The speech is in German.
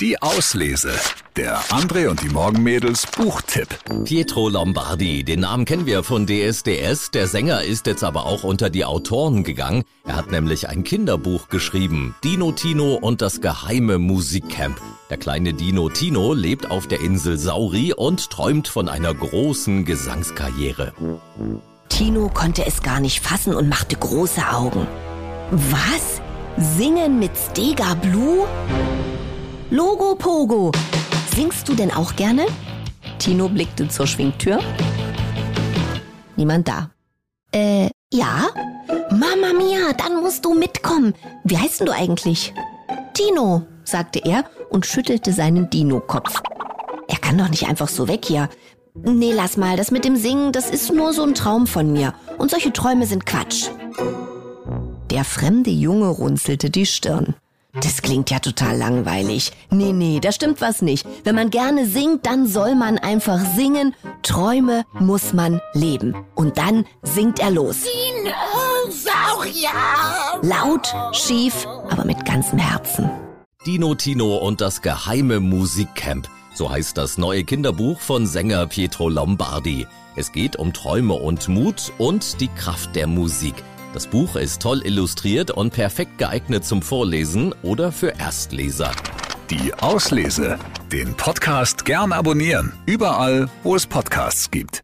Die Auslese. Der André und die Morgenmädels Buchtipp. Pietro Lombardi, den Namen kennen wir von DSDS. Der Sänger ist jetzt aber auch unter die Autoren gegangen. Er hat nämlich ein Kinderbuch geschrieben. Dino Tino und das geheime Musikcamp. Der kleine Dino Tino lebt auf der Insel Sauri und träumt von einer großen Gesangskarriere. Tino konnte es gar nicht fassen und machte große Augen. Was? Singen mit Stega Blue? Logo Pogo. Singst du denn auch gerne? Tino blickte zur Schwingtür. Niemand da. Äh, ja? Mama mia, dann musst du mitkommen. Wie heißt denn du eigentlich? Tino, sagte er und schüttelte seinen Dino-Kopf. Er kann doch nicht einfach so weg hier. Nee, lass mal, das mit dem Singen, das ist nur so ein Traum von mir. Und solche Träume sind Quatsch. Der fremde Junge runzelte die Stirn. Das klingt ja total langweilig. Nee, nee, da stimmt was nicht. Wenn man gerne singt, dann soll man einfach singen. Träume muss man leben. Und dann singt er los. Dinosaurier! Laut, schief, aber mit ganzem Herzen. Dino Tino und das geheime Musikcamp. So heißt das neue Kinderbuch von Sänger Pietro Lombardi. Es geht um Träume und Mut und die Kraft der Musik. Das Buch ist toll illustriert und perfekt geeignet zum Vorlesen oder für Erstleser. Die Auslese. Den Podcast gern abonnieren. Überall, wo es Podcasts gibt.